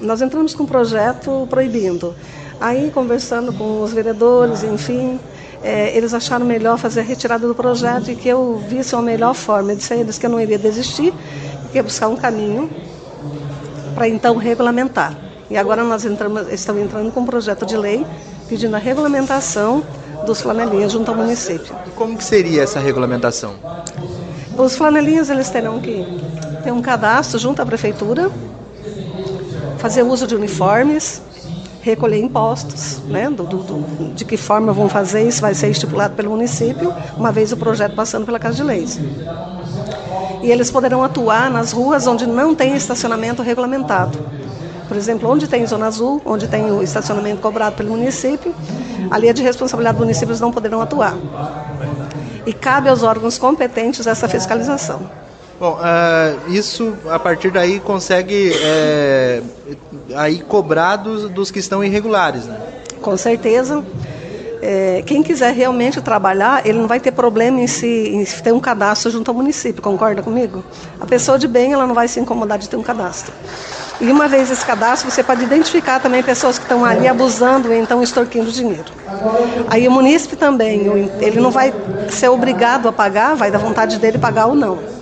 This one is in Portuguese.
Nós entramos com um projeto proibindo. Aí, conversando com os vereadores, enfim, é, eles acharam melhor fazer a retirada do projeto e que eu visse uma melhor forma. Eu disse a eles que eu não iria desistir, que ia buscar um caminho para então regulamentar. E agora nós entramos, estamos entrando com um projeto de lei pedindo a regulamentação dos flanelinhas junto ao município. E como que seria essa regulamentação? Os flanelinhas eles terão que ter um cadastro junto à prefeitura, fazer uso de uniformes, recolher impostos, né, do, do, de que forma vão fazer isso vai ser estipulado pelo município, uma vez o projeto passando pela Casa de Leis. E eles poderão atuar nas ruas onde não tem estacionamento regulamentado. Por exemplo, onde tem zona azul, onde tem o estacionamento cobrado pelo município, ali é de responsabilidade do município, eles não poderão atuar. E cabe aos órgãos competentes essa fiscalização. Bom, uh, isso a partir daí consegue é, aí cobrar dos, dos, que estão irregulares, né? Com certeza. É, quem quiser realmente trabalhar, ele não vai ter problema em, se, em ter um cadastro junto ao município, concorda comigo? A pessoa de bem, ela não vai se incomodar de ter um cadastro. E uma vez esse cadastro, você pode identificar também pessoas que estão ali abusando ou então extorquindo dinheiro. Aí o munícipe também, ele não vai ser obrigado a pagar, vai da vontade dele pagar ou não.